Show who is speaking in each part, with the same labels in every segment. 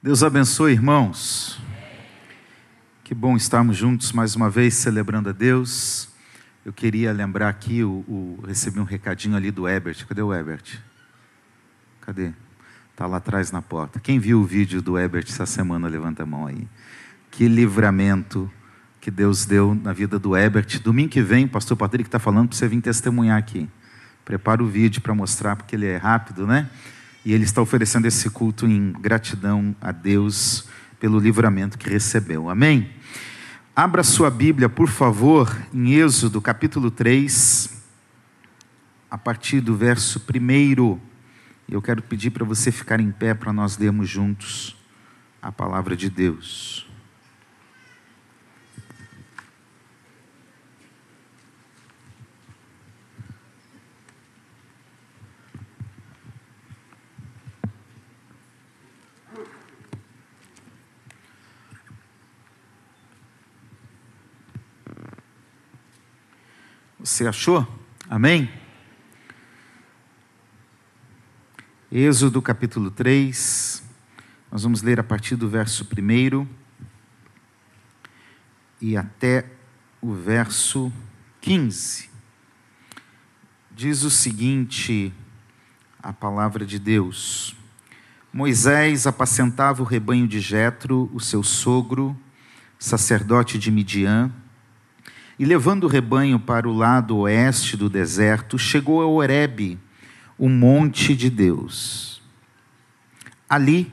Speaker 1: Deus abençoe, irmãos. Que bom estarmos juntos mais uma vez celebrando a Deus. Eu queria lembrar aqui, o, o recebi um recadinho ali do Ebert. Cadê o Ebert? Cadê? Está lá atrás na porta. Quem viu o vídeo do Ebert essa semana, levanta a mão aí. Que livramento que Deus deu na vida do Ebert. Domingo que vem, o pastor Patrick está falando para você vir testemunhar aqui. Prepara o vídeo para mostrar, porque ele é rápido, né? E ele está oferecendo esse culto em gratidão a Deus pelo livramento que recebeu. Amém? Abra sua Bíblia, por favor, em Êxodo capítulo 3, a partir do verso 1. Eu quero pedir para você ficar em pé para nós lermos juntos a palavra de Deus. Você achou? Amém? Êxodo capítulo 3, nós vamos ler a partir do verso 1 e até o verso 15. Diz o seguinte: a palavra de Deus. Moisés apacentava o rebanho de Jetro, o seu sogro, sacerdote de Midian, e levando o rebanho para o lado oeste do deserto, chegou a Horebe, o monte de Deus. Ali,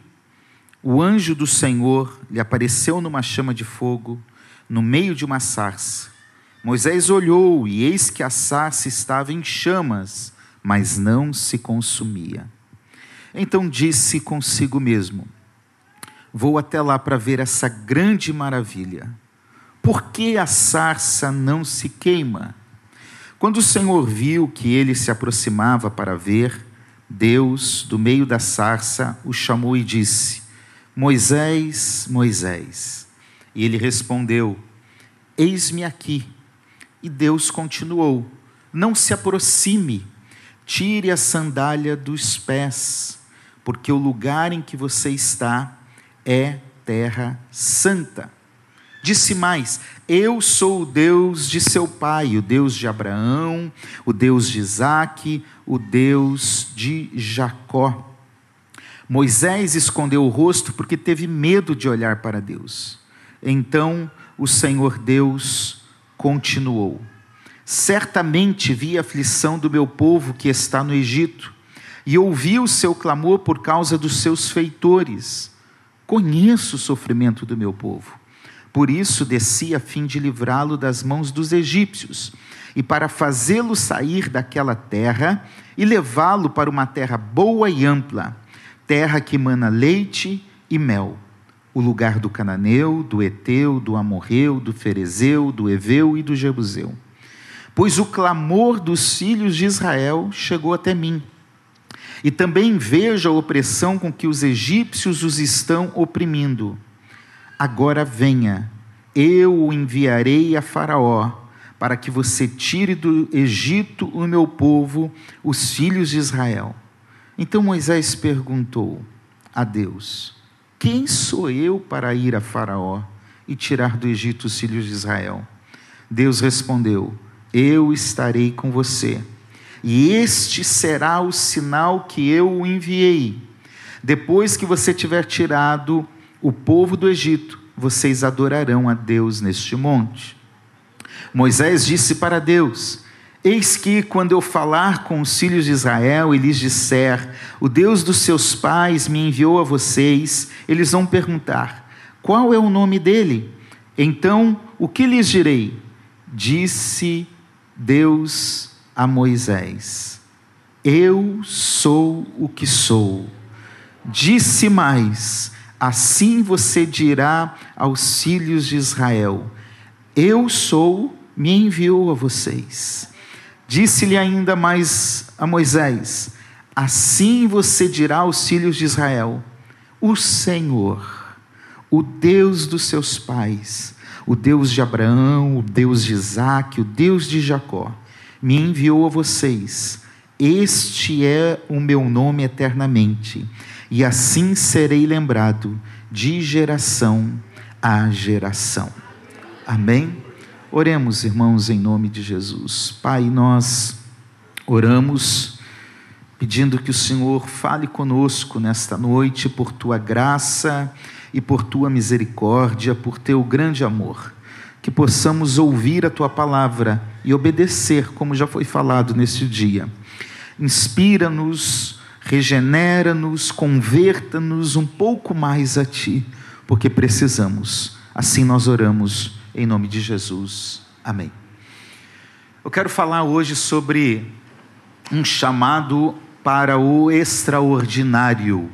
Speaker 1: o anjo do Senhor lhe apareceu numa chama de fogo, no meio de uma sarça. Moisés olhou e eis que a sarça estava em chamas, mas não se consumia. Então disse consigo mesmo: Vou até lá para ver essa grande maravilha por que a sarça não se queima? Quando o Senhor viu que ele se aproximava para ver, Deus, do meio da sarça, o chamou e disse: Moisés, Moisés. E ele respondeu: Eis-me aqui. E Deus continuou: Não se aproxime, tire a sandália dos pés, porque o lugar em que você está é terra santa. Disse mais: Eu sou o Deus de seu pai, o Deus de Abraão, o Deus de Isaque, o Deus de Jacó. Moisés escondeu o rosto porque teve medo de olhar para Deus. Então o Senhor Deus continuou: Certamente vi a aflição do meu povo que está no Egito, e ouvi o seu clamor por causa dos seus feitores. Conheço o sofrimento do meu povo por isso desci a fim de livrá-lo das mãos dos egípcios, e para fazê-lo sair daquela terra e levá-lo para uma terra boa e ampla, terra que mana leite e mel, o lugar do cananeu, do eteu, do amorreu, do ferezeu, do eveu e do jebuseu. Pois o clamor dos filhos de Israel chegou até mim. E também vejo a opressão com que os egípcios os estão oprimindo Agora venha, eu o enviarei a Faraó, para que você tire do Egito o meu povo, os filhos de Israel. Então Moisés perguntou a Deus: Quem sou eu para ir a Faraó e tirar do Egito os filhos de Israel? Deus respondeu: Eu estarei com você, e este será o sinal que eu o enviei. Depois que você tiver tirado o povo do Egito, vocês adorarão a Deus neste monte. Moisés disse para Deus: Eis que, quando eu falar com os filhos de Israel e lhes disser, o Deus dos seus pais me enviou a vocês, eles vão perguntar: Qual é o nome dele? Então, o que lhes direi? Disse Deus a Moisés: Eu sou o que sou. Disse mais: Assim você dirá aos filhos de Israel: Eu sou, me enviou a vocês. Disse-lhe ainda mais a Moisés: Assim você dirá aos filhos de Israel: O Senhor, o Deus dos seus pais, o Deus de Abraão, o Deus de Isaque, o Deus de Jacó, me enviou a vocês. Este é o meu nome eternamente, e assim serei lembrado de geração a geração. Amém? Oremos, irmãos, em nome de Jesus. Pai, nós oramos pedindo que o Senhor fale conosco nesta noite por tua graça e por tua misericórdia, por teu grande amor. Que possamos ouvir a tua palavra e obedecer, como já foi falado neste dia. Inspira-nos, regenera-nos, converta-nos um pouco mais a ti, porque precisamos. Assim nós oramos em nome de Jesus. Amém. Eu quero falar hoje sobre um chamado para o extraordinário.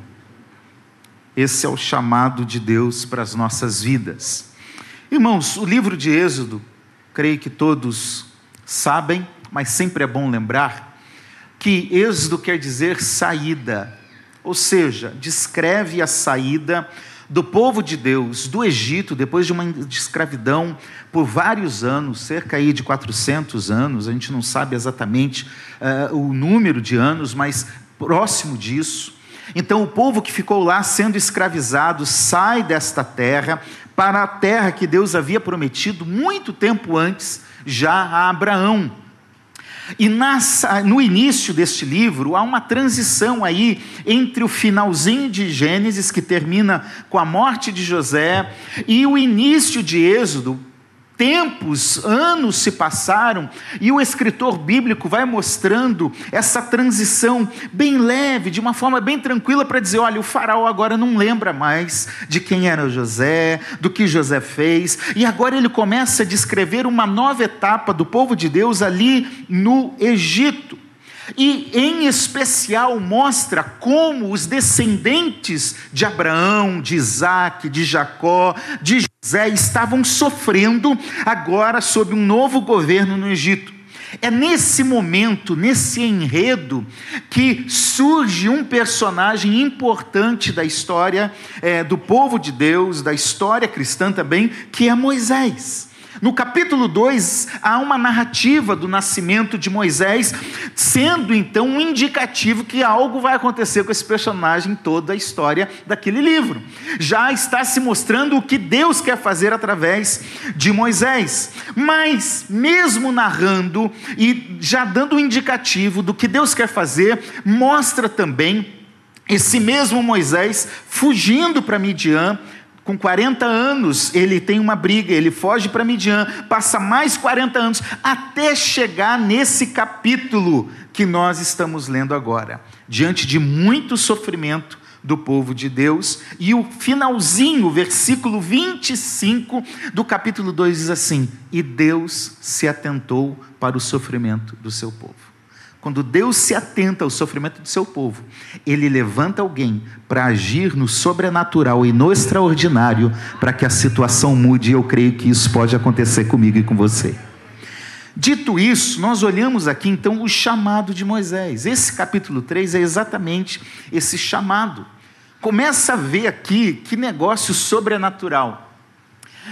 Speaker 1: Esse é o chamado de Deus para as nossas vidas. Irmãos, o livro de Êxodo, creio que todos sabem, mas sempre é bom lembrar, que Êxodo quer dizer saída, ou seja, descreve a saída do povo de Deus do Egito, depois de uma escravidão por vários anos, cerca aí de 400 anos, a gente não sabe exatamente uh, o número de anos, mas próximo disso. Então, o povo que ficou lá sendo escravizado sai desta terra para a terra que Deus havia prometido muito tempo antes, já a Abraão. E no início deste livro há uma transição aí entre o finalzinho de Gênesis, que termina com a morte de José, e o início de Êxodo, tempos, anos se passaram, e o escritor bíblico vai mostrando essa transição bem leve, de uma forma bem tranquila, para dizer: olha, o faraó agora não lembra mais de quem era José, do que José fez, e agora ele começa a descrever uma nova etapa do povo de Deus ali no Egito. E, em especial, mostra como os descendentes de Abraão, de Isaac, de Jacó, de José estavam sofrendo agora sob um novo governo no Egito. É nesse momento, nesse enredo, que surge um personagem importante da história é, do povo de Deus, da história cristã também, que é Moisés. No capítulo 2, há uma narrativa do nascimento de Moisés, sendo então um indicativo que algo vai acontecer com esse personagem toda a história daquele livro. Já está se mostrando o que Deus quer fazer através de Moisés. Mas, mesmo narrando e já dando um indicativo do que Deus quer fazer, mostra também esse mesmo Moisés fugindo para Midian com 40 anos, ele tem uma briga, ele foge para Midian, passa mais 40 anos, até chegar nesse capítulo que nós estamos lendo agora. Diante de muito sofrimento do povo de Deus, e o finalzinho, versículo 25 do capítulo 2 diz assim: E Deus se atentou para o sofrimento do seu povo. Quando Deus se atenta ao sofrimento do seu povo, ele levanta alguém para agir no sobrenatural e no extraordinário para que a situação mude, e eu creio que isso pode acontecer comigo e com você. Dito isso, nós olhamos aqui então o chamado de Moisés. Esse capítulo 3 é exatamente esse chamado. Começa a ver aqui que negócio sobrenatural.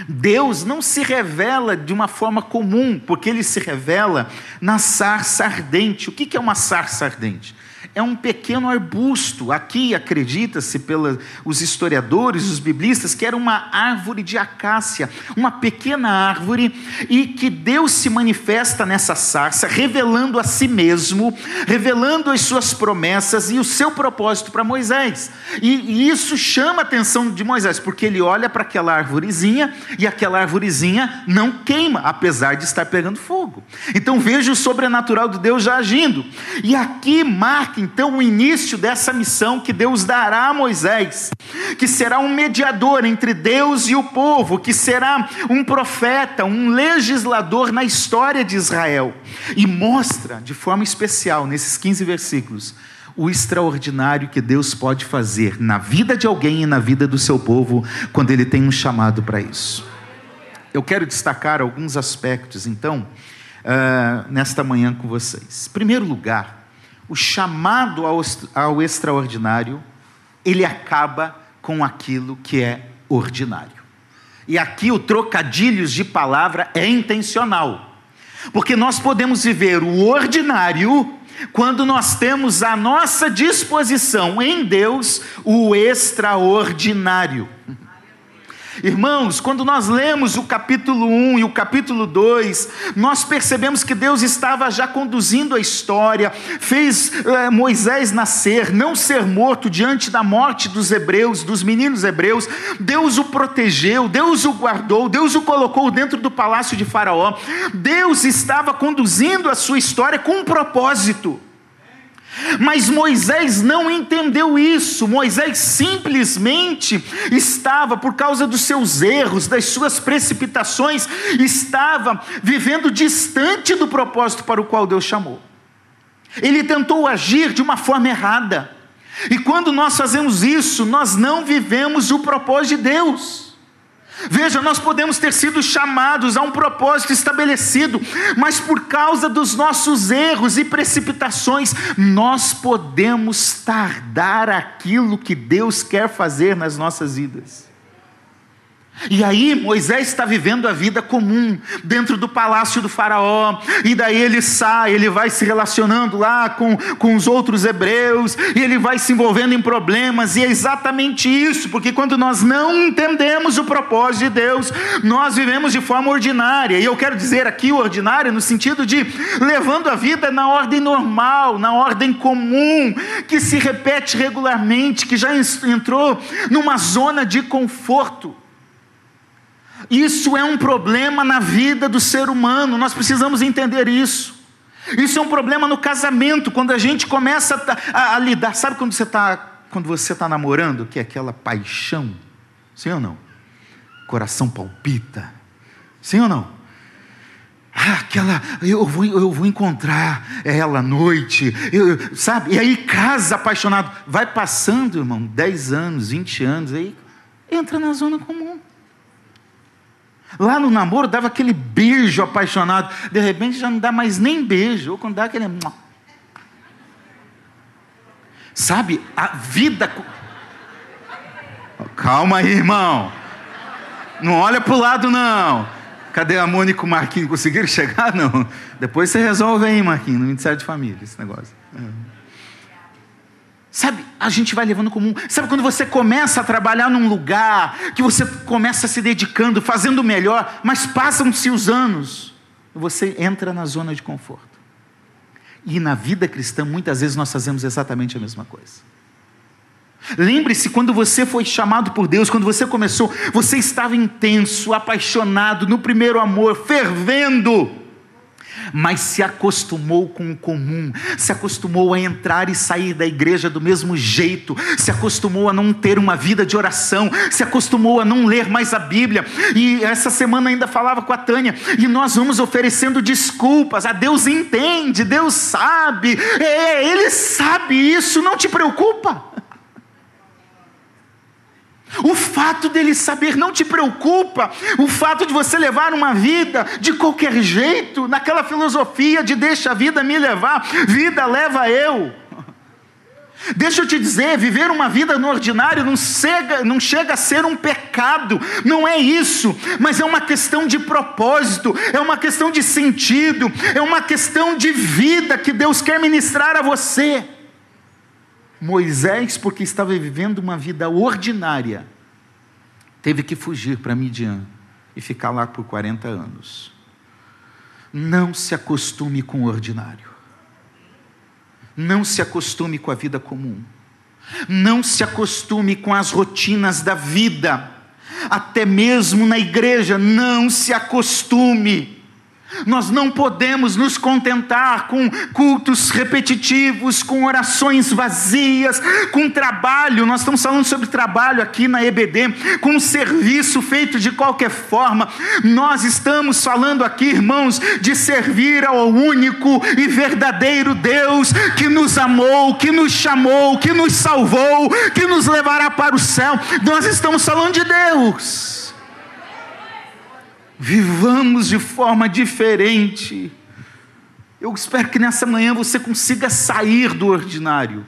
Speaker 1: Deus não se revela de uma forma comum, porque ele se revela na sarça ardente. O que é uma sarça ardente? É um pequeno arbusto. Aqui acredita-se pelos historiadores, os biblistas, que era uma árvore de acácia, uma pequena árvore, e que Deus se manifesta nessa sarça, revelando a si mesmo, revelando as suas promessas e o seu propósito para Moisés. E, e isso chama a atenção de Moisés, porque ele olha para aquela árvorezinha e aquela árvorezinha não queima, apesar de estar pegando fogo. Então veja o sobrenatural de Deus já agindo. E aqui então o início dessa missão que Deus dará a Moisés, que será um mediador entre Deus e o povo, que será um profeta, um legislador na história de Israel, e mostra de forma especial nesses 15 versículos o extraordinário que Deus pode fazer na vida de alguém e na vida do seu povo quando ele tem um chamado para isso. Eu quero destacar alguns aspectos, então, uh, nesta manhã com vocês. Em primeiro lugar, o chamado ao, ao extraordinário, ele acaba com aquilo que é ordinário. E aqui o trocadilhos de palavra é intencional. Porque nós podemos viver o ordinário quando nós temos à nossa disposição em Deus o extraordinário. Irmãos, quando nós lemos o capítulo 1 e o capítulo 2, nós percebemos que Deus estava já conduzindo a história, fez eh, Moisés nascer, não ser morto diante da morte dos hebreus, dos meninos hebreus. Deus o protegeu, Deus o guardou, Deus o colocou dentro do palácio de Faraó. Deus estava conduzindo a sua história com um propósito. Mas Moisés não entendeu isso. Moisés simplesmente estava, por causa dos seus erros, das suas precipitações, estava vivendo distante do propósito para o qual Deus chamou. Ele tentou agir de uma forma errada. E quando nós fazemos isso, nós não vivemos o propósito de Deus. Veja, nós podemos ter sido chamados a um propósito estabelecido, mas por causa dos nossos erros e precipitações, nós podemos tardar aquilo que Deus quer fazer nas nossas vidas. E aí Moisés está vivendo a vida comum dentro do palácio do faraó, e daí ele sai, ele vai se relacionando lá com, com os outros hebreus, e ele vai se envolvendo em problemas, e é exatamente isso, porque quando nós não entendemos o propósito de Deus, nós vivemos de forma ordinária, e eu quero dizer aqui ordinária no sentido de levando a vida na ordem normal, na ordem comum, que se repete regularmente, que já entrou numa zona de conforto. Isso é um problema na vida do ser humano, nós precisamos entender isso. Isso é um problema no casamento, quando a gente começa a, a, a lidar. Sabe quando você está quando você está namorando, que é aquela paixão? Sim ou não? Coração palpita. Sim ou não? Ah, aquela, eu vou, eu vou encontrar ela à noite, eu, sabe? E aí casa apaixonado. Vai passando, irmão, 10 anos, 20 anos, aí entra na zona comum. Lá no namoro dava aquele beijo apaixonado. De repente já não dá mais nem beijo. Ou quando dá aquele. Sabe, a vida. Calma aí, irmão. Não olha para o lado, não. Cadê a Mônica e o Marquinhos? Conseguiram chegar? Não. Depois você resolve aí, Marquinhos, no Ministério de Família, esse negócio. É. Sabe, a gente vai levando comum. Sabe quando você começa a trabalhar num lugar, que você começa se dedicando, fazendo melhor, mas passam-se os anos, você entra na zona de conforto. E na vida cristã, muitas vezes nós fazemos exatamente a mesma coisa. Lembre-se, quando você foi chamado por Deus, quando você começou, você estava intenso, apaixonado, no primeiro amor, fervendo mas se acostumou com o comum, se acostumou a entrar e sair da igreja do mesmo jeito, se acostumou a não ter uma vida de oração, se acostumou a não ler mais a Bíblia. E essa semana ainda falava com a Tânia, e nós vamos oferecendo desculpas. A Deus entende, Deus sabe, é, Ele sabe isso, não te preocupa. O fato dele saber não te preocupa. O fato de você levar uma vida de qualquer jeito, naquela filosofia de deixa a vida me levar, vida leva eu. Deixa eu te dizer, viver uma vida no ordinário não chega, não chega a ser um pecado, não é isso, mas é uma questão de propósito, é uma questão de sentido, é uma questão de vida que Deus quer ministrar a você. Moisés, porque estava vivendo uma vida ordinária, teve que fugir para Midian e ficar lá por 40 anos. Não se acostume com o ordinário. Não se acostume com a vida comum. Não se acostume com as rotinas da vida. Até mesmo na igreja, não se acostume. Nós não podemos nos contentar com cultos repetitivos, com orações vazias, com trabalho. Nós estamos falando sobre trabalho aqui na EBD, com serviço feito de qualquer forma. Nós estamos falando aqui, irmãos, de servir ao único e verdadeiro Deus que nos amou, que nos chamou, que nos salvou, que nos levará para o céu. Nós estamos falando de Deus. Vivamos de forma diferente. Eu espero que nessa manhã você consiga sair do ordinário.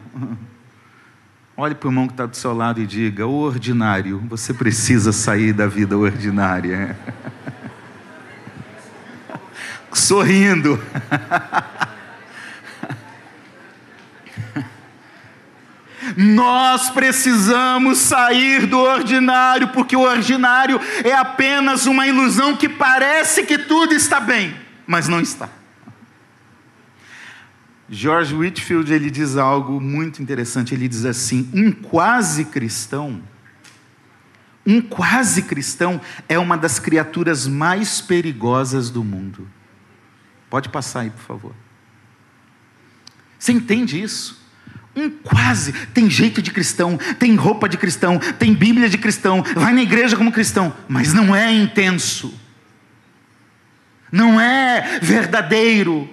Speaker 1: Olhe para o irmão que está do seu lado e diga: O ordinário, você precisa sair da vida ordinária. Sorrindo. Nós precisamos sair do ordinário, porque o ordinário é apenas uma ilusão que parece que tudo está bem, mas não está. George Whitfield ele diz algo muito interessante. Ele diz assim: um quase cristão, um quase cristão é uma das criaturas mais perigosas do mundo. Pode passar aí, por favor. Você entende isso? Um quase. Tem jeito de cristão, tem roupa de cristão, tem Bíblia de cristão, vai na igreja como cristão, mas não é intenso, não é verdadeiro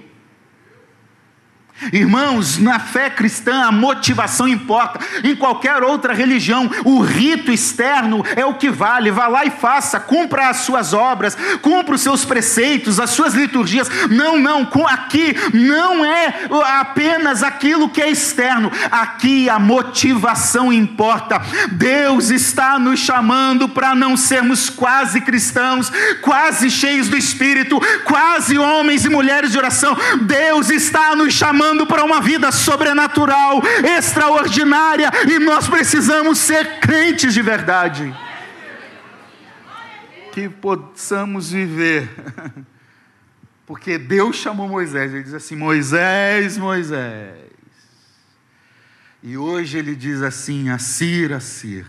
Speaker 1: Irmãos, na fé cristã a motivação importa. Em qualquer outra religião, o rito externo é o que vale. Vá lá e faça, cumpra as suas obras, cumpra os seus preceitos, as suas liturgias. Não, não, aqui não é apenas aquilo que é externo. Aqui a motivação importa. Deus está nos chamando para não sermos quase cristãos, quase cheios do Espírito, quase homens e mulheres de oração. Deus está nos chamando chamando para uma vida sobrenatural, extraordinária, e nós precisamos ser crentes de verdade. Que possamos viver. Porque Deus chamou Moisés, ele diz assim: Moisés, Moisés. E hoje ele diz assim: Assir, Assir.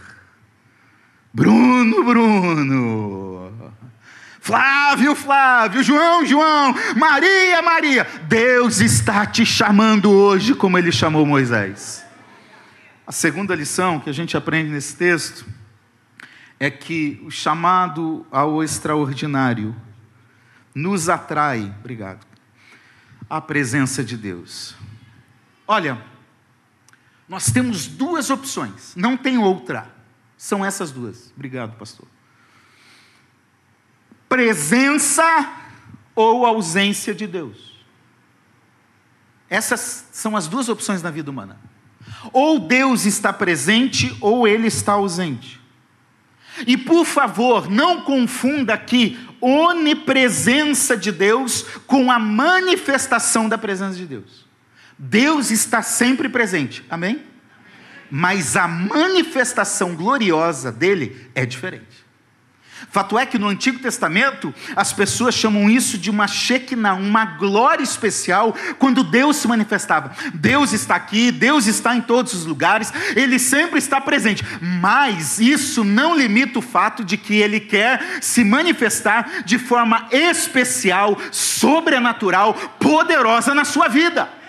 Speaker 1: Bruno, Bruno. Flávio, Flávio, João, João, Maria, Maria. Deus está te chamando hoje como ele chamou Moisés. A segunda lição que a gente aprende nesse texto é que o chamado ao extraordinário nos atrai, obrigado, à presença de Deus. Olha, nós temos duas opções, não tem outra. São essas duas. Obrigado, pastor presença ou ausência de Deus. Essas são as duas opções na vida humana. Ou Deus está presente ou ele está ausente. E por favor, não confunda aqui onipresença de Deus com a manifestação da presença de Deus. Deus está sempre presente, amém? Mas a manifestação gloriosa dele é diferente. Fato é que no Antigo Testamento, as pessoas chamam isso de uma Shekinah, uma glória especial, quando Deus se manifestava. Deus está aqui, Deus está em todos os lugares, Ele sempre está presente. Mas isso não limita o fato de que Ele quer se manifestar de forma especial, sobrenatural, poderosa na sua vida.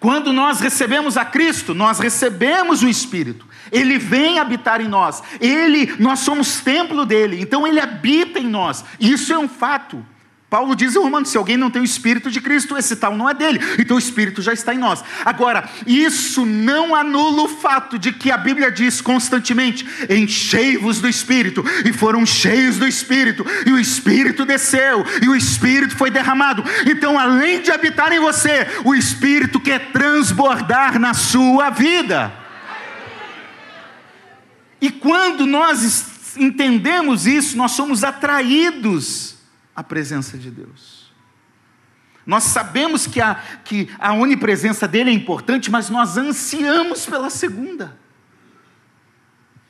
Speaker 1: Quando nós recebemos a Cristo, nós recebemos o Espírito. Ele vem habitar em nós. Ele, nós somos templo dele. Então ele habita em nós. Isso é um fato. Paulo diz em Romanos: se alguém não tem o Espírito de Cristo, esse tal não é dele, então o Espírito já está em nós. Agora, isso não anula o fato de que a Bíblia diz constantemente: enchei-vos do Espírito, e foram cheios do Espírito, e o Espírito desceu, e o Espírito foi derramado. Então, além de habitar em você, o Espírito quer transbordar na sua vida. E quando nós entendemos isso, nós somos atraídos à presença de Deus. Nós sabemos que a, que a onipresença dele é importante, mas nós ansiamos pela segunda.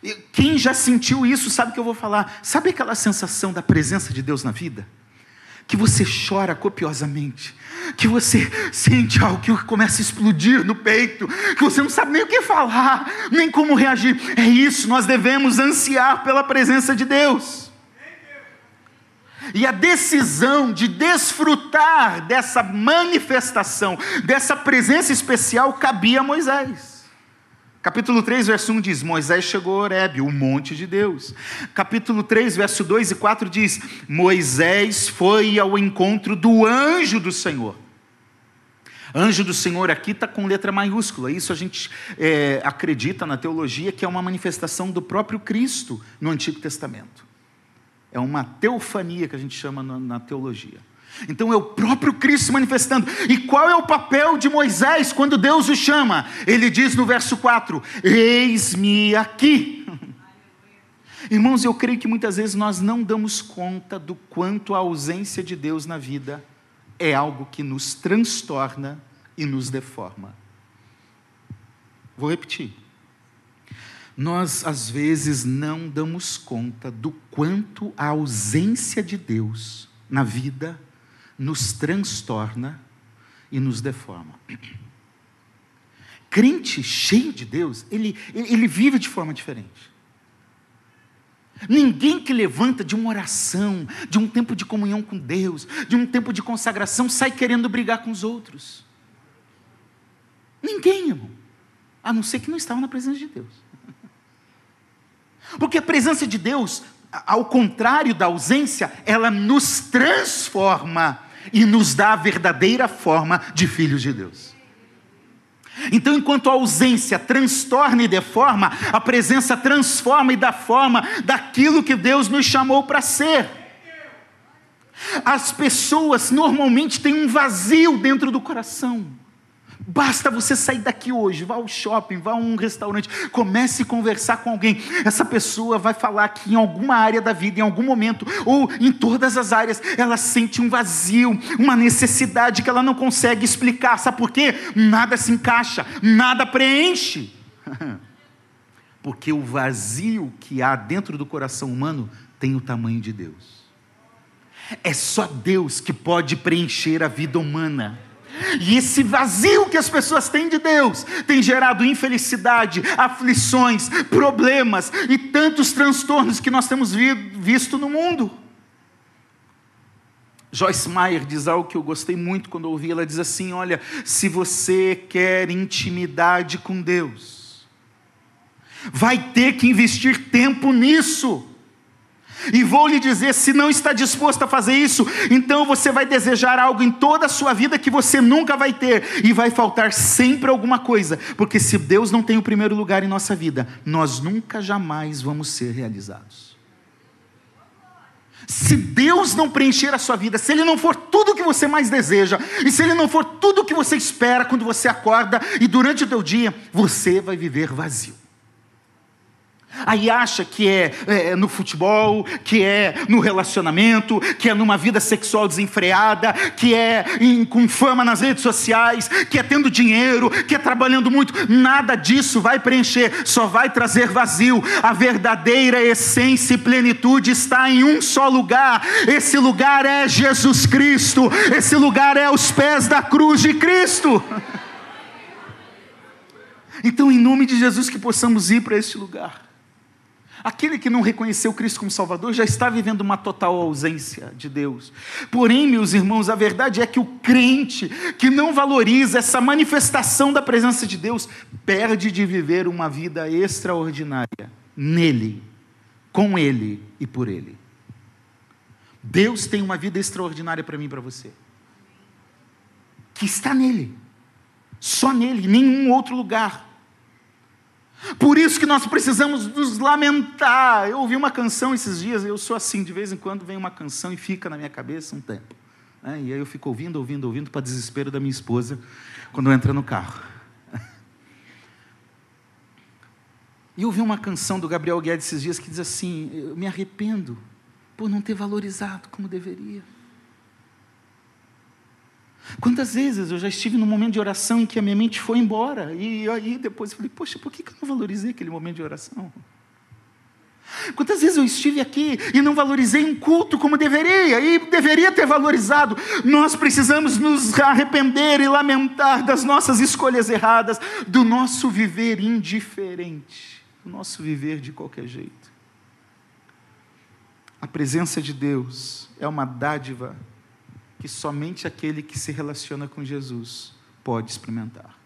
Speaker 1: E quem já sentiu isso sabe o que eu vou falar. Sabe aquela sensação da presença de Deus na vida? que você chora copiosamente, que você sente algo que começa a explodir no peito, que você não sabe nem o que falar, nem como reagir. É isso, nós devemos ansiar pela presença de Deus. E a decisão de desfrutar dessa manifestação, dessa presença especial, cabia a Moisés. Capítulo 3, verso 1 diz: Moisés chegou a Horebe, o monte de Deus. Capítulo 3, verso 2 e 4 diz: Moisés foi ao encontro do anjo do Senhor. Anjo do Senhor aqui está com letra maiúscula. Isso a gente é, acredita na teologia que é uma manifestação do próprio Cristo no Antigo Testamento. É uma teofania que a gente chama na, na teologia. Então é o próprio Cristo se manifestando. E qual é o papel de Moisés quando Deus o chama? Ele diz no verso 4: Eis-me aqui. Irmãos, eu creio que muitas vezes nós não damos conta do quanto a ausência de Deus na vida é algo que nos transtorna e nos deforma. Vou repetir. Nós, às vezes, não damos conta do quanto a ausência de Deus na vida nos transtorna e nos deforma. Crente cheio de Deus, ele, ele vive de forma diferente. Ninguém que levanta de uma oração, de um tempo de comunhão com Deus, de um tempo de consagração, sai querendo brigar com os outros. Ninguém, irmão. A não ser que não estava na presença de Deus. Porque a presença de Deus, ao contrário da ausência, ela nos transforma e nos dá a verdadeira forma de filhos de Deus. Então, enquanto a ausência transtorna e deforma, a presença transforma e dá forma daquilo que Deus nos chamou para ser. As pessoas normalmente têm um vazio dentro do coração. Basta você sair daqui hoje, vá ao shopping, vá a um restaurante, comece a conversar com alguém. Essa pessoa vai falar que em alguma área da vida, em algum momento, ou em todas as áreas, ela sente um vazio, uma necessidade que ela não consegue explicar. Sabe por quê? Nada se encaixa, nada preenche. Porque o vazio que há dentro do coração humano tem o tamanho de Deus. É só Deus que pode preencher a vida humana. E esse vazio que as pessoas têm de Deus tem gerado infelicidade, aflições, problemas e tantos transtornos que nós temos visto no mundo. Joyce Meyer diz algo que eu gostei muito quando ouvi. Ela diz assim: Olha, se você quer intimidade com Deus, vai ter que investir tempo nisso. E vou lhe dizer: se não está disposto a fazer isso, então você vai desejar algo em toda a sua vida que você nunca vai ter, e vai faltar sempre alguma coisa, porque se Deus não tem o primeiro lugar em nossa vida, nós nunca jamais vamos ser realizados. Se Deus não preencher a sua vida, se Ele não for tudo o que você mais deseja, e se Ele não for tudo o que você espera quando você acorda e durante o teu dia, você vai viver vazio. Aí acha que é, é, no futebol, que é no relacionamento, que é numa vida sexual desenfreada, que é em, com fama nas redes sociais, que é tendo dinheiro, que é trabalhando muito. Nada disso vai preencher, só vai trazer vazio. A verdadeira essência e plenitude está em um só lugar. Esse lugar é Jesus Cristo. Esse lugar é os pés da cruz de Cristo. Então, em nome de Jesus, que possamos ir para esse lugar. Aquele que não reconheceu Cristo como Salvador já está vivendo uma total ausência de Deus. Porém, meus irmãos, a verdade é que o crente que não valoriza essa manifestação da presença de Deus perde de viver uma vida extraordinária nele, com ele e por ele. Deus tem uma vida extraordinária para mim e para você, que está nele, só nele, em nenhum outro lugar. Por isso que nós precisamos nos lamentar. Eu ouvi uma canção esses dias, eu sou assim, de vez em quando vem uma canção e fica na minha cabeça um tempo. Né? E aí eu fico ouvindo, ouvindo, ouvindo, para desespero da minha esposa, quando entra no carro. E eu ouvi uma canção do Gabriel Guedes esses dias que diz assim: Eu me arrependo por não ter valorizado como deveria. Quantas vezes eu já estive num momento de oração em que a minha mente foi embora, e aí depois eu falei, poxa, por que eu não valorizei aquele momento de oração? Quantas vezes eu estive aqui e não valorizei um culto como deveria, e deveria ter valorizado? Nós precisamos nos arrepender e lamentar das nossas escolhas erradas, do nosso viver indiferente, do nosso viver de qualquer jeito. A presença de Deus é uma dádiva que somente aquele que se relaciona com Jesus pode experimentar.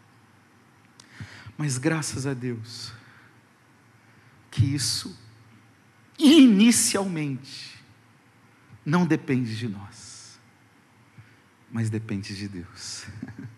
Speaker 1: Mas graças a Deus, que isso, inicialmente, não depende de nós, mas depende de Deus.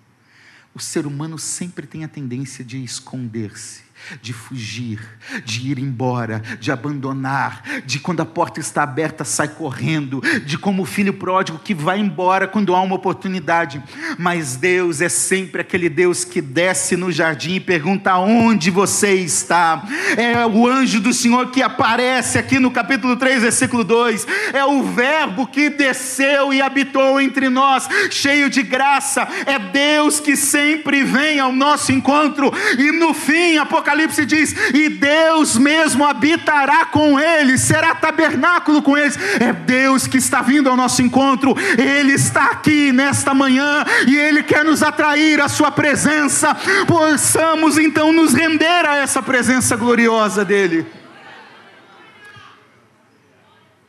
Speaker 1: O ser humano sempre tem a tendência de esconder-se de fugir, de ir embora, de abandonar, de quando a porta está aberta sai correndo, de como o filho pródigo que vai embora quando há uma oportunidade. Mas Deus é sempre aquele Deus que desce no jardim e pergunta onde você está. É o anjo do Senhor que aparece aqui no capítulo 3, versículo 2. É o verbo que desceu e habitou entre nós, cheio de graça. É Deus que sempre vem ao nosso encontro e no fim, Apocalipse Apocalipse diz: e Deus mesmo habitará com eles, será tabernáculo com eles. É Deus que está vindo ao nosso encontro, Ele está aqui nesta manhã e Ele quer nos atrair à Sua presença. Possamos então nos render a essa presença gloriosa dEle.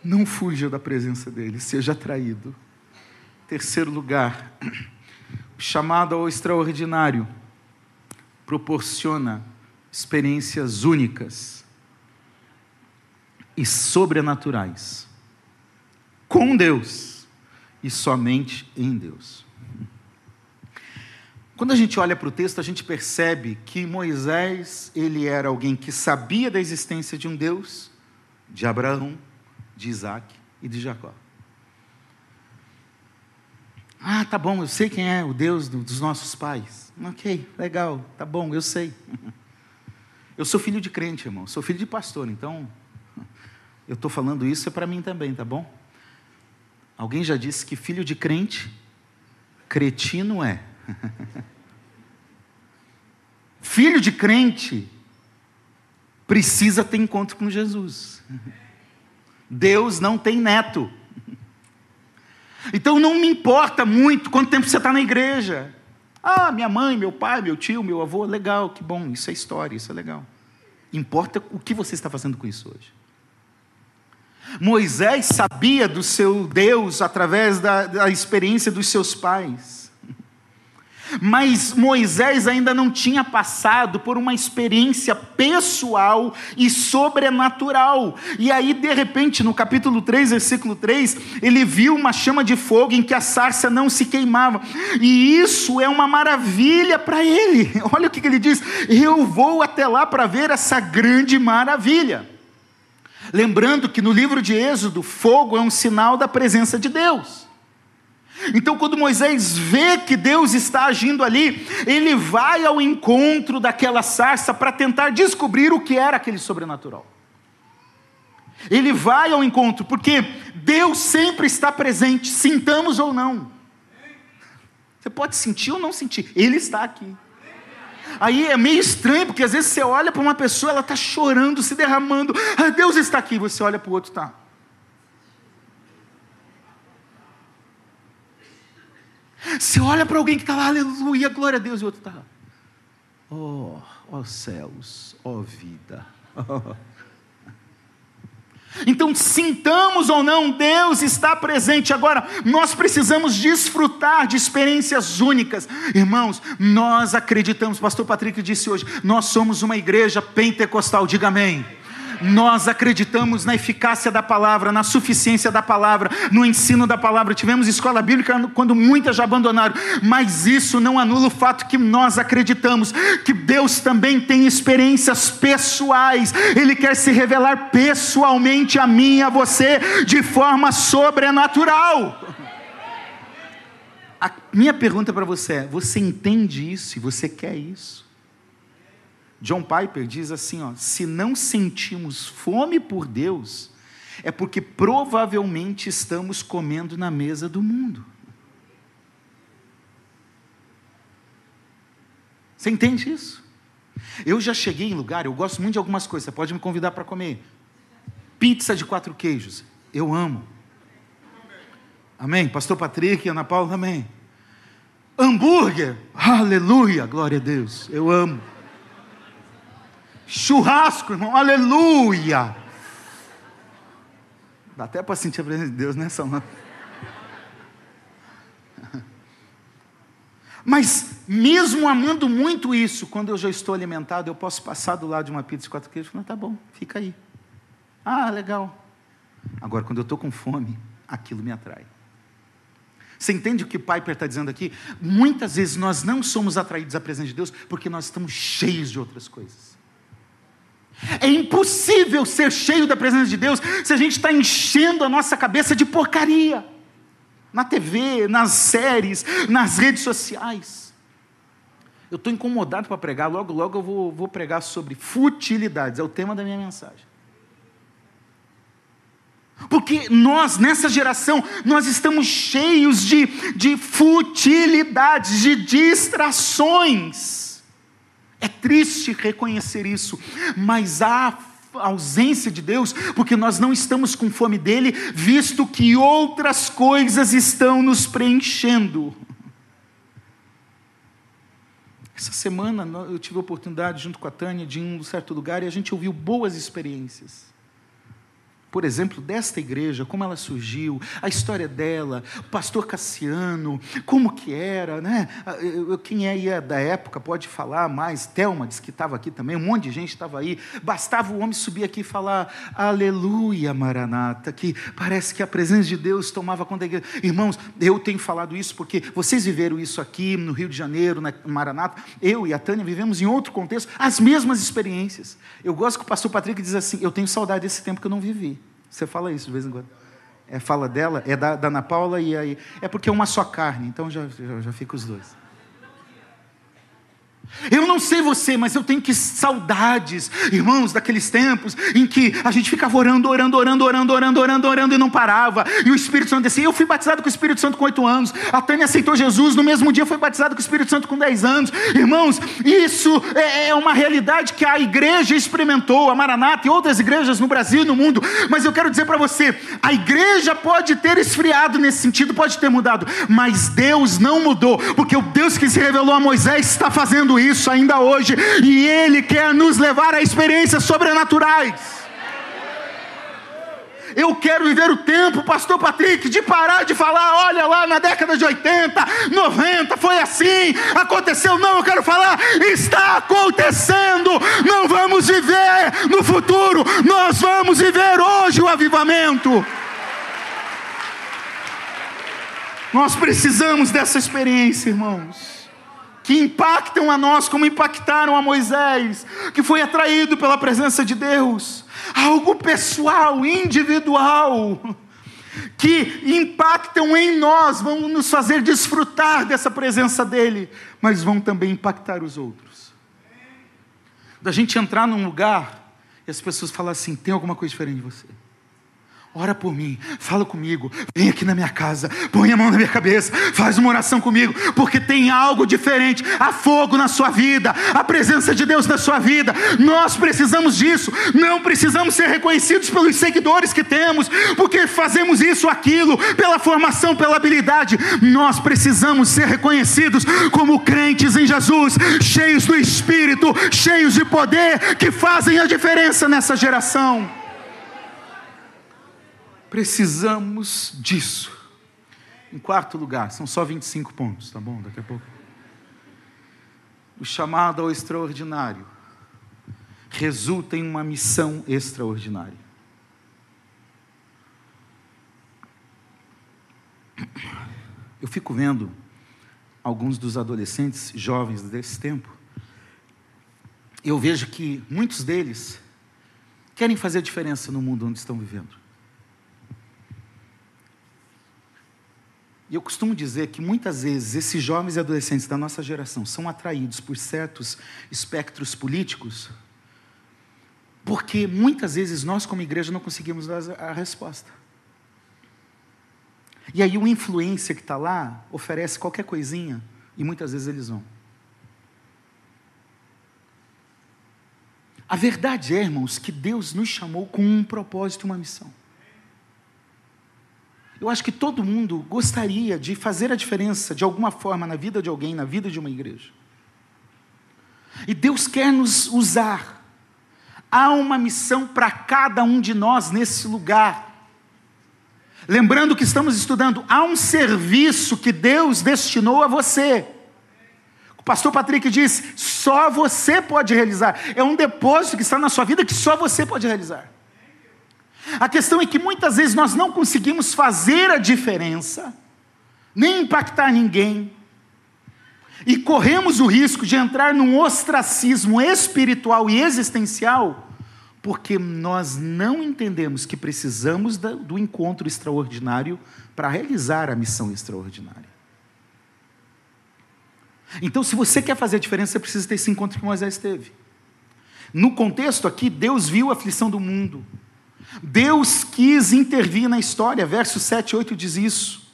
Speaker 1: Não fuja da presença dEle, seja atraído. Terceiro lugar, chamado ao extraordinário proporciona experiências únicas e sobrenaturais com Deus e somente em Deus. Quando a gente olha para o texto, a gente percebe que Moisés, ele era alguém que sabia da existência de um Deus, de Abraão, de Isaac e de Jacó. Ah, tá bom, eu sei quem é o Deus dos nossos pais. Ok, legal, tá bom, eu sei. Eu sou filho de crente, irmão. Sou filho de pastor, então eu estou falando isso é para mim também, tá bom? Alguém já disse que filho de crente, cretino é. filho de crente precisa ter encontro com Jesus. Deus não tem neto. Então não me importa muito quanto tempo você está na igreja. Ah, minha mãe, meu pai, meu tio, meu avô, legal, que bom, isso é história, isso é legal. Importa o que você está fazendo com isso hoje. Moisés sabia do seu Deus através da, da experiência dos seus pais. Mas Moisés ainda não tinha passado por uma experiência pessoal e sobrenatural. E aí, de repente, no capítulo 3, versículo 3, ele viu uma chama de fogo em que a sarça não se queimava. E isso é uma maravilha para ele. Olha o que ele diz: Eu vou até lá para ver essa grande maravilha. Lembrando que no livro de Êxodo, fogo é um sinal da presença de Deus. Então, quando Moisés vê que Deus está agindo ali, ele vai ao encontro daquela sarça para tentar descobrir o que era aquele sobrenatural. Ele vai ao encontro, porque Deus sempre está presente, sintamos ou não. Você pode sentir ou não sentir, Ele está aqui. Aí é meio estranho, porque às vezes você olha para uma pessoa, ela está chorando, se derramando, ah, Deus está aqui, você olha para o outro, está. Você olha para alguém que está lá, aleluia, glória a Deus, e o outro está. Oh, ó oh céus, ó oh vida. Então, sintamos ou não, Deus está presente. Agora, nós precisamos desfrutar de experiências únicas. Irmãos, nós acreditamos, Pastor Patrick disse hoje, nós somos uma igreja pentecostal, diga amém. Nós acreditamos na eficácia da palavra, na suficiência da palavra, no ensino da palavra. Tivemos escola bíblica quando muitas já abandonaram, mas isso não anula o fato que nós acreditamos que Deus também tem experiências pessoais. Ele quer se revelar pessoalmente a mim e a você de forma sobrenatural. A minha pergunta para você é: você entende isso e você quer isso? John Piper diz assim: ó, se não sentimos fome por Deus, é porque provavelmente estamos comendo na mesa do mundo. Você entende isso? Eu já cheguei em lugar, eu gosto muito de algumas coisas, você pode me convidar para comer. Pizza de quatro queijos, eu amo. Amém? Pastor Patrick, Ana Paula também. Hambúrguer, aleluia, glória a Deus, eu amo. Churrasco, irmão, aleluia. Dá até para sentir a presença de Deus nessa hora. Mas, mesmo amando muito isso, quando eu já estou alimentado, eu posso passar do lado de uma pizza de quatro queijos e falar: tá bom, fica aí. Ah, legal. Agora, quando eu estou com fome, aquilo me atrai. Você entende o que Piper está dizendo aqui? Muitas vezes nós não somos atraídos à presença de Deus porque nós estamos cheios de outras coisas. É impossível ser cheio da presença de Deus se a gente está enchendo a nossa cabeça de porcaria. Na TV, nas séries, nas redes sociais. Eu estou incomodado para pregar, logo, logo eu vou, vou pregar sobre futilidades, é o tema da minha mensagem. Porque nós, nessa geração, nós estamos cheios de, de futilidades, de distrações. É triste reconhecer isso, mas há ausência de Deus, porque nós não estamos com fome dele, visto que outras coisas estão nos preenchendo. Essa semana eu tive a oportunidade, junto com a Tânia, de ir em um certo lugar e a gente ouviu boas experiências por exemplo, desta igreja, como ela surgiu, a história dela, o pastor Cassiano, como que era, né? Quem é da época pode falar mais, Thelma disse que estava aqui também, um monte de gente estava aí, bastava o homem subir aqui e falar, aleluia, Maranata, que parece que a presença de Deus tomava conta da igreja. Irmãos, eu tenho falado isso porque vocês viveram isso aqui no Rio de Janeiro, na Maranata, eu e a Tânia vivemos em outro contexto, as mesmas experiências. Eu gosto que o pastor Patrick diz assim, eu tenho saudade desse tempo que eu não vivi. Você fala isso de vez em quando. É fala dela, é da, da Ana Paula e aí. É porque é uma só carne, então já, já, já fica os dois. Eu não sei você, mas eu tenho que saudades, irmãos, daqueles tempos em que a gente ficava orando, orando, orando, orando, orando, orando, orando e não parava. E o Espírito Santo descia. Eu fui batizado com o Espírito Santo com oito anos. A Tânia aceitou Jesus. No mesmo dia foi batizado com o Espírito Santo com dez anos. Irmãos, isso é, é uma realidade que a igreja experimentou, a Maranata e outras igrejas no Brasil e no mundo. Mas eu quero dizer para você: a igreja pode ter esfriado nesse sentido, pode ter mudado, mas Deus não mudou, porque o Deus que se revelou a Moisés está fazendo isso isso ainda hoje, e Ele quer nos levar a experiências sobrenaturais. Eu quero viver o tempo, Pastor Patrick, de parar de falar, olha lá na década de 80, 90, foi assim, aconteceu. Não, eu quero falar, está acontecendo. Não vamos viver no futuro, nós vamos viver hoje o avivamento. Nós precisamos dessa experiência, irmãos que impactam a nós como impactaram a Moisés, que foi atraído pela presença de Deus, algo pessoal, individual, que impactam em nós, vão nos fazer desfrutar dessa presença dEle, mas vão também impactar os outros. Da gente entrar num lugar e as pessoas falam assim: tem alguma coisa diferente de você. Ora por mim, fala comigo, vem aqui na minha casa, põe a mão na minha cabeça, faz uma oração comigo, porque tem algo diferente, há fogo na sua vida, a presença de Deus na sua vida. Nós precisamos disso, não precisamos ser reconhecidos pelos seguidores que temos, porque fazemos isso, aquilo, pela formação, pela habilidade. Nós precisamos ser reconhecidos como crentes em Jesus, cheios do Espírito, cheios de poder, que fazem a diferença nessa geração. Precisamos disso. Em quarto lugar, são só 25 pontos, tá bom? Daqui a pouco. O chamado ao extraordinário resulta em uma missão extraordinária. Eu fico vendo alguns dos adolescentes jovens desse tempo, eu vejo que muitos deles querem fazer diferença no mundo onde estão vivendo. E eu costumo dizer que muitas vezes esses jovens e adolescentes da nossa geração são atraídos por certos espectros políticos, porque muitas vezes nós, como igreja, não conseguimos dar a resposta. E aí o influência que está lá oferece qualquer coisinha e muitas vezes eles vão. A verdade é, irmãos, que Deus nos chamou com um propósito, uma missão. Eu acho que todo mundo gostaria de fazer a diferença de alguma forma na vida de alguém, na vida de uma igreja. E Deus quer nos usar. Há uma missão para cada um de nós nesse lugar. Lembrando que estamos estudando, há um serviço que Deus destinou a você. O pastor Patrick diz: só você pode realizar. É um depósito que está na sua vida que só você pode realizar. A questão é que muitas vezes nós não conseguimos fazer a diferença, nem impactar ninguém, e corremos o risco de entrar num ostracismo espiritual e existencial, Porque nós não entendemos que precisamos do encontro extraordinário para realizar a missão extraordinária. Então, se você quer fazer a diferença, você precisa ter esse encontro que Moisés teve. No contexto aqui, Deus viu a aflição do mundo. Deus quis intervir na história. Verso 7 e 8 diz isso.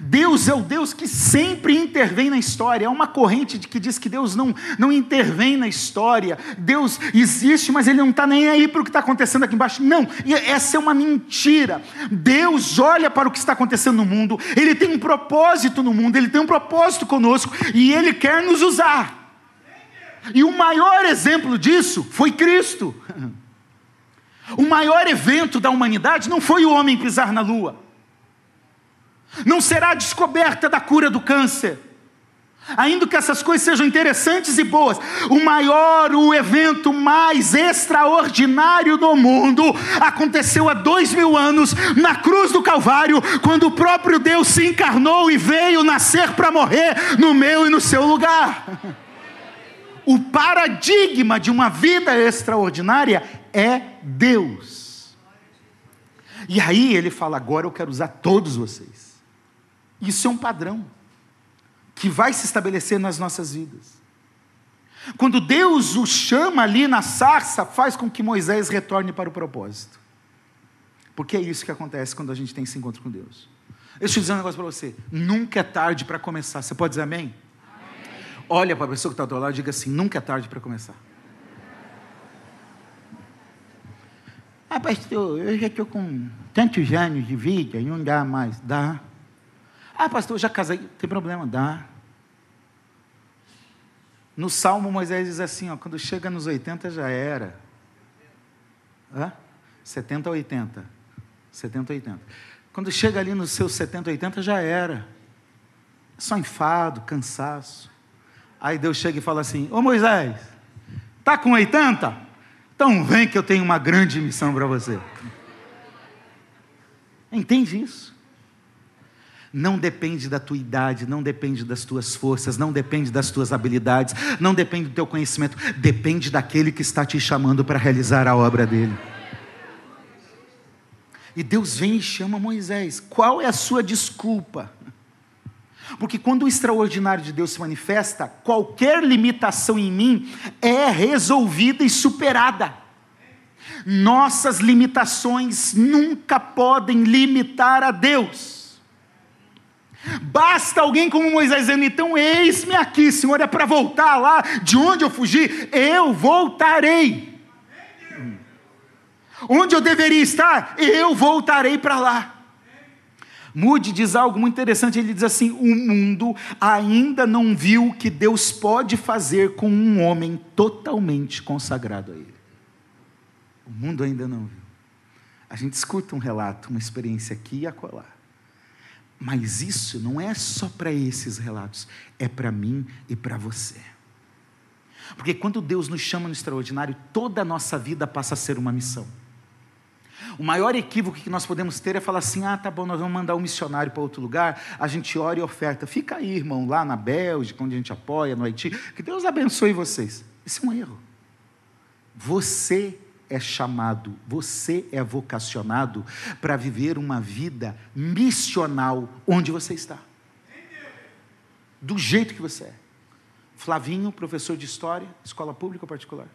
Speaker 1: Deus é o Deus que sempre intervém na história. É uma corrente que diz que Deus não, não intervém na história. Deus existe, mas Ele não está nem aí para o que está acontecendo aqui embaixo. Não, essa é uma mentira. Deus olha para o que está acontecendo no mundo, Ele tem um propósito no mundo, Ele tem um propósito conosco e Ele quer nos usar. E o maior exemplo disso foi Cristo. O maior evento da humanidade não foi o homem pisar na lua não será a descoberta da cura do câncer. Ainda que essas coisas sejam interessantes e boas, o maior, o evento mais extraordinário do mundo aconteceu há dois mil anos na cruz do Calvário, quando o próprio Deus se encarnou e veio nascer para morrer no meu e no seu lugar. O paradigma de uma vida extraordinária é Deus. E aí ele fala: agora eu quero usar todos vocês. Isso é um padrão que vai se estabelecer nas nossas vidas. Quando Deus o chama ali na sarça, faz com que Moisés retorne para o propósito. Porque é isso que acontece quando a gente tem esse encontro com Deus. Deixa eu dizer um negócio para você. Nunca é tarde para começar. Você pode dizer amém? amém. Olha para a pessoa que está do lado e diga assim: nunca é tarde para começar. Ah, pastor, eu já estou com tantos anos de vida não dá mais. Dá. Ah, pastor, já casei. Tem problema, dá. No Salmo, Moisés diz assim: ó, quando chega nos 80 já era. Hã? 70 80. 70 80. Quando chega ali nos seus 70 80 já era. Só enfado, cansaço. Aí Deus chega e fala assim: Ô Moisés, tá com 80? Então vem que eu tenho uma grande missão para você. Entende isso? não depende da tua idade, não depende das tuas forças, não depende das tuas habilidades, não depende do teu conhecimento, depende daquele que está te chamando para realizar a obra dele. E Deus vem e chama Moisés. Qual é a sua desculpa? Porque quando o extraordinário de Deus se manifesta, qualquer limitação em mim é resolvida e superada. Nossas limitações nunca podem limitar a Deus. Basta alguém como Moisés dizendo: então eis-me aqui, Senhor, é para voltar lá de onde eu fugi, eu voltarei. Onde eu deveria estar, eu voltarei para lá. Mude diz algo muito interessante, ele diz assim: o mundo ainda não viu o que Deus pode fazer com um homem totalmente consagrado a Ele. O mundo ainda não viu. A gente escuta um relato, uma experiência aqui e acolá. Mas isso não é só para esses relatos, é para mim e para você. Porque quando Deus nos chama no extraordinário, toda a nossa vida passa a ser uma missão. O maior equívoco que nós podemos ter é falar assim: ah, tá bom, nós vamos mandar um missionário para outro lugar, a gente ora e oferta. Fica aí, irmão, lá na Bélgica, onde a gente apoia, no Haiti. Que Deus abençoe vocês. Isso é um erro. Você é chamado, você é vocacionado para viver uma vida missional onde você está. Do jeito que você é. Flavinho, professor de história, escola pública ou particular?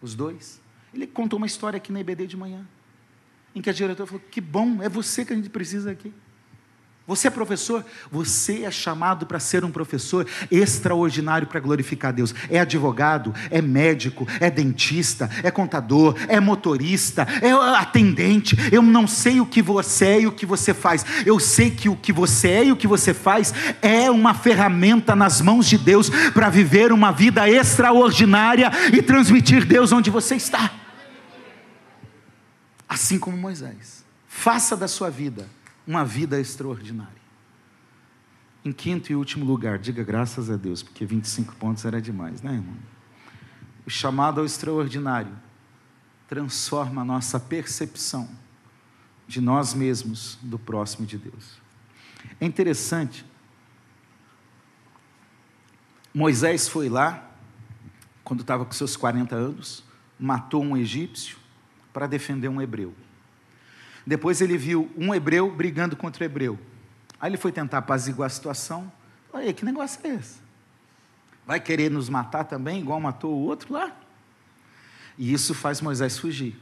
Speaker 1: Os dois. Ele contou uma história aqui na IBD de manhã, em que a diretora falou: Que bom, é você que a gente precisa aqui. Você é professor? Você é chamado para ser um professor extraordinário para glorificar Deus. É advogado, é médico, é dentista, é contador, é motorista, é atendente. Eu não sei o que você é e o que você faz. Eu sei que o que você é e o que você faz é uma ferramenta nas mãos de Deus para viver uma vida extraordinária e transmitir Deus onde você está. Assim como Moisés. Faça da sua vida uma vida extraordinária. Em quinto e último lugar, diga graças a Deus, porque 25 pontos era demais, né, irmão? O chamado ao extraordinário transforma a nossa percepção de nós mesmos, do próximo de Deus. É interessante. Moisés foi lá, quando estava com seus 40 anos, matou um egípcio para defender um hebreu. Depois ele viu um hebreu brigando contra o hebreu. Aí ele foi tentar apaziguar a situação. Olha, que negócio é esse? Vai querer nos matar também, igual matou o outro lá? E isso faz Moisés fugir.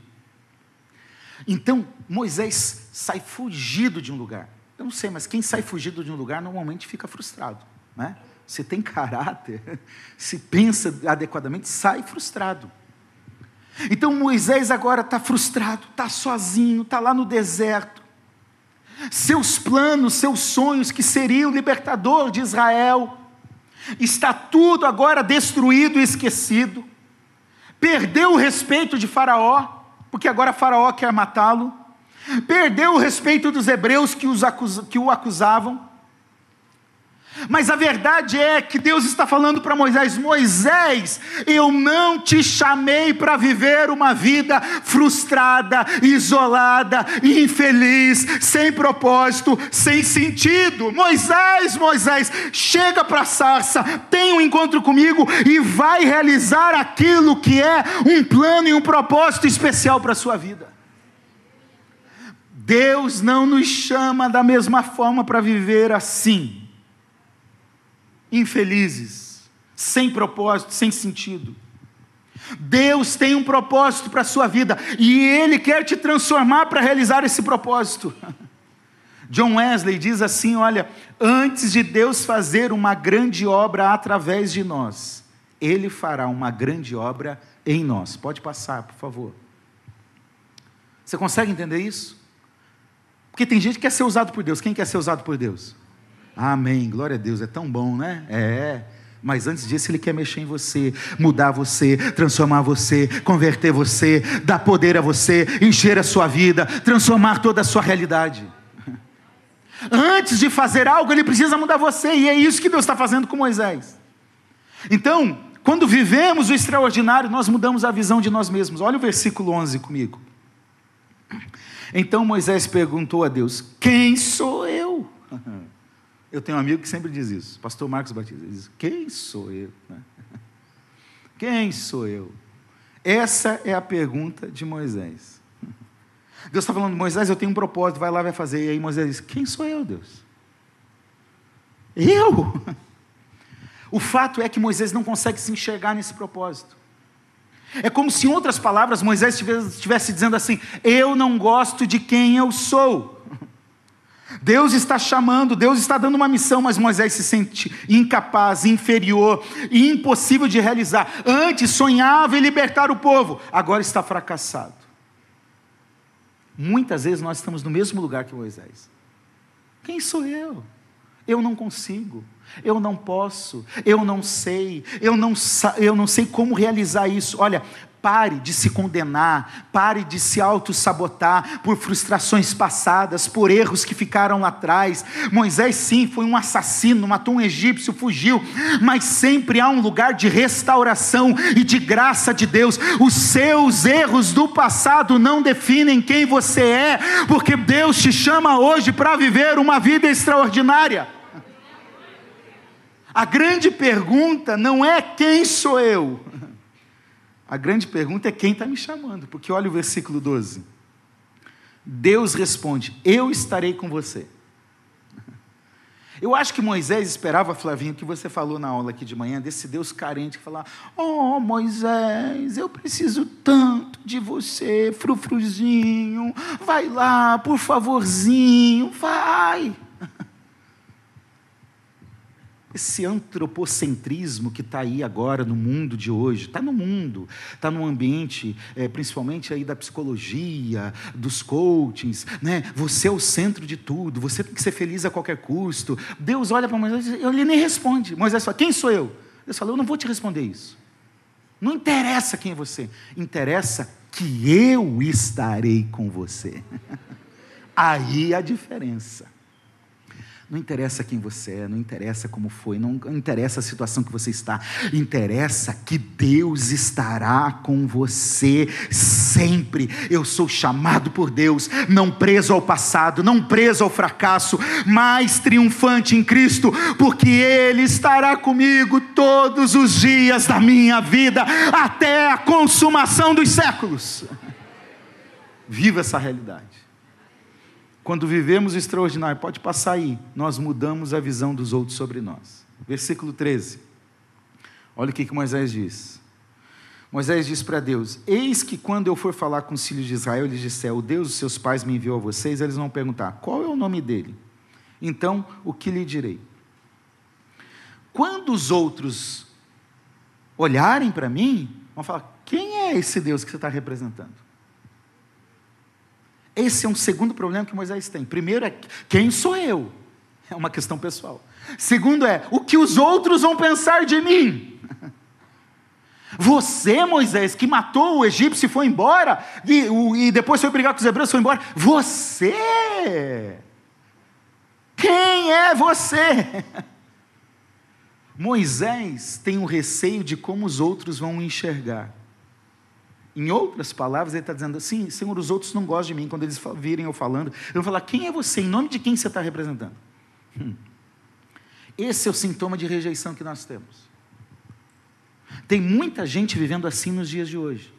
Speaker 1: Então, Moisés sai fugido de um lugar. Eu não sei, mas quem sai fugido de um lugar normalmente fica frustrado. Né? Se tem caráter, se pensa adequadamente, sai frustrado. Então Moisés agora está frustrado, está sozinho, está lá no deserto. Seus planos, seus sonhos, que seriam o libertador de Israel, está tudo agora destruído e esquecido. Perdeu o respeito de Faraó, porque agora Faraó quer matá-lo. Perdeu o respeito dos hebreus que, os que o acusavam. Mas a verdade é que Deus está falando para Moisés: Moisés, eu não te chamei para viver uma vida frustrada, isolada, infeliz, sem propósito, sem sentido. Moisés, Moisés, chega para a sarça, tem um encontro comigo e vai realizar aquilo que é um plano e um propósito especial para a sua vida. Deus não nos chama da mesma forma para viver assim infelizes, sem propósito, sem sentido. Deus tem um propósito para a sua vida e Ele quer te transformar para realizar esse propósito. John Wesley diz assim: olha, antes de Deus fazer uma grande obra através de nós, Ele fará uma grande obra em nós. Pode passar, por favor. Você consegue entender isso? Porque tem gente que quer ser usado por Deus. Quem quer ser usado por Deus? Amém. Glória a Deus. É tão bom, né? É. Mas antes disso, Ele quer mexer em você, mudar você, transformar você, converter você, dar poder a você, encher a sua vida, transformar toda a sua realidade. Antes de fazer algo, Ele precisa mudar você, e é isso que Deus está fazendo com Moisés. Então, quando vivemos o extraordinário, nós mudamos a visão de nós mesmos. Olha o versículo 11 comigo. Então Moisés perguntou a Deus: Quem sou eu? Eu tenho um amigo que sempre diz isso, pastor Marcos Batista, diz, quem sou eu? Quem sou eu? Essa é a pergunta de Moisés. Deus está falando, Moisés, eu tenho um propósito, vai lá, vai fazer. E aí Moisés diz, quem sou eu, Deus? Eu? O fato é que Moisés não consegue se enxergar nesse propósito. É como se, em outras palavras, Moisés estivesse dizendo assim: Eu não gosto de quem eu sou. Deus está chamando, Deus está dando uma missão, mas Moisés se sente incapaz, inferior e impossível de realizar. Antes sonhava em libertar o povo, agora está fracassado. Muitas vezes nós estamos no mesmo lugar que Moisés. Quem sou eu? Eu não consigo, eu não posso, eu não sei, eu não, eu não sei como realizar isso. Olha, Pare de se condenar, pare de se auto-sabotar por frustrações passadas, por erros que ficaram lá atrás. Moisés, sim, foi um assassino, matou um egípcio, fugiu, mas sempre há um lugar de restauração e de graça de Deus. Os seus erros do passado não definem quem você é, porque Deus te chama hoje para viver uma vida extraordinária. A grande pergunta não é quem sou eu. A grande pergunta é quem está me chamando, porque olha o versículo 12. Deus responde: Eu estarei com você. Eu acho que Moisés esperava, Flavinho, que você falou na aula aqui de manhã, desse Deus carente que fala: Oh, Moisés, eu preciso tanto de você, frufruzinho, vai lá, por favorzinho, vai esse antropocentrismo que está aí agora no mundo de hoje, está no mundo, está no ambiente, é, principalmente aí da psicologia, dos coachings, né? Você é o centro de tudo, você tem que ser feliz a qualquer custo. Deus olha para Moisés e ele nem responde. Moisés fala: Quem sou eu? Deus fala: Eu não vou te responder isso. Não interessa quem é você, interessa que eu estarei com você. aí a diferença. Não interessa quem você é, não interessa como foi, não interessa a situação que você está, interessa que Deus estará com você sempre eu sou chamado por Deus, não preso ao passado, não preso ao fracasso, mas triunfante em Cristo, porque Ele estará comigo todos os dias da minha vida, até a consumação dos séculos. Viva essa realidade. Quando vivemos o extraordinário, pode passar aí, nós mudamos a visão dos outros sobre nós. Versículo 13. Olha o que, que Moisés diz. Moisés diz para Deus: Eis que quando eu for falar com os filhos de Israel, eles disser: O Deus dos seus pais me enviou a vocês, eles vão perguntar: Qual é o nome dele? Então, o que lhe direi? Quando os outros olharem para mim, vão falar: Quem é esse Deus que você está representando? Esse é um segundo problema que Moisés tem. Primeiro é: Quem sou eu? É uma questão pessoal. Segundo é: O que os outros vão pensar de mim? Você, Moisés, que matou o egípcio e foi embora, e, e depois foi brigar com os hebreus e foi embora. Você! Quem é você? Moisés tem um receio de como os outros vão enxergar. Em outras palavras, ele está dizendo assim: Senhor, os outros não gostam de mim. Quando eles virem eu falando, eu vou falar: quem é você? Em nome de quem você está representando? Hum. Esse é o sintoma de rejeição que nós temos. Tem muita gente vivendo assim nos dias de hoje.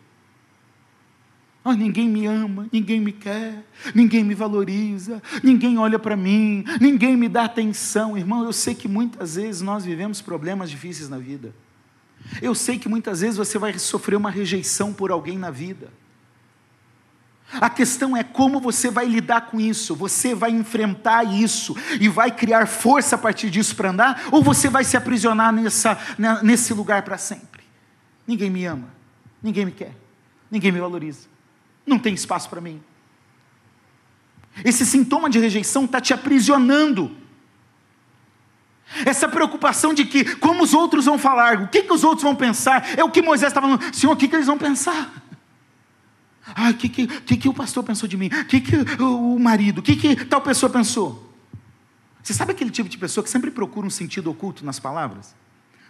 Speaker 1: Oh, ninguém me ama, ninguém me quer, ninguém me valoriza, ninguém olha para mim, ninguém me dá atenção. Irmão, eu sei que muitas vezes nós vivemos problemas difíceis na vida. Eu sei que muitas vezes você vai sofrer uma rejeição por alguém na vida. A questão é como você vai lidar com isso. Você vai enfrentar isso e vai criar força a partir disso para andar? Ou você vai se aprisionar nessa, nesse lugar para sempre? Ninguém me ama, ninguém me quer, ninguém me valoriza, não tem espaço para mim. Esse sintoma de rejeição está te aprisionando. Essa preocupação de que, como os outros vão falar, o que, que os outros vão pensar, é o que Moisés estava falando, Senhor, o que, que eles vão pensar? Ah, o que, que, que, que o pastor pensou de mim? O que, que o marido? O que, que tal pessoa pensou? Você sabe aquele tipo de pessoa que sempre procura um sentido oculto nas palavras?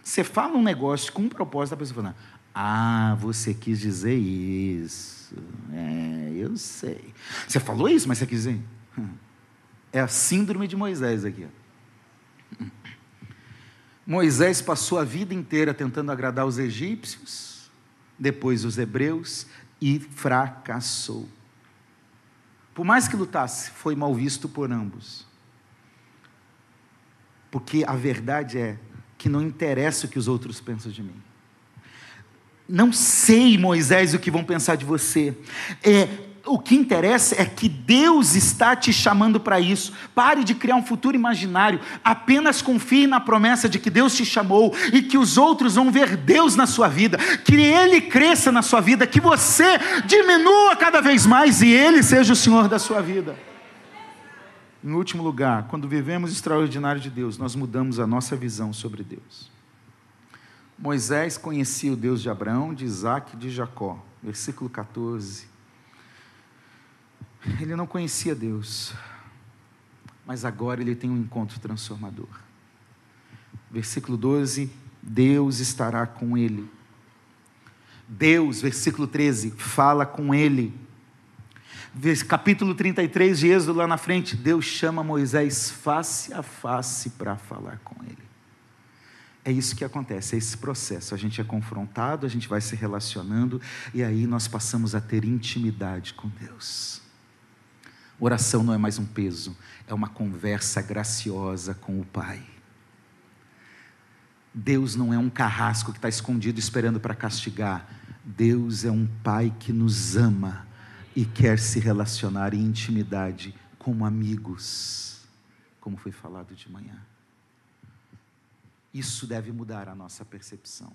Speaker 1: Você fala um negócio com um propósito, a pessoa fala: Ah, você quis dizer isso. É, eu sei. Você falou isso, mas você quis dizer. É a síndrome de Moisés aqui. Moisés passou a vida inteira tentando agradar os egípcios, depois os hebreus, e fracassou. Por mais que lutasse, foi mal visto por ambos. Porque a verdade é que não interessa o que os outros pensam de mim. Não sei, Moisés, o que vão pensar de você. É, o que interessa é que Deus está te chamando para isso. Pare de criar um futuro imaginário. Apenas confie na promessa de que Deus te chamou e que os outros vão ver Deus na sua vida, que Ele cresça na sua vida, que você diminua cada vez mais e Ele seja o Senhor da sua vida. Em último lugar, quando vivemos extraordinário de Deus, nós mudamos a nossa visão sobre Deus. Moisés conhecia o Deus de Abraão, de Isaac e de Jacó. Versículo 14. Ele não conhecia Deus, mas agora ele tem um encontro transformador. Versículo 12: Deus estará com ele. Deus, versículo 13, fala com ele capítulo 33 de Êxodo, lá na frente, Deus chama Moisés face a face para falar com ele. É isso que acontece, é esse processo. A gente é confrontado, a gente vai se relacionando, e aí nós passamos a ter intimidade com Deus. Oração não é mais um peso, é uma conversa graciosa com o Pai. Deus não é um carrasco que está escondido esperando para castigar. Deus é um Pai que nos ama e quer se relacionar em intimidade como amigos, como foi falado de manhã. Isso deve mudar a nossa percepção.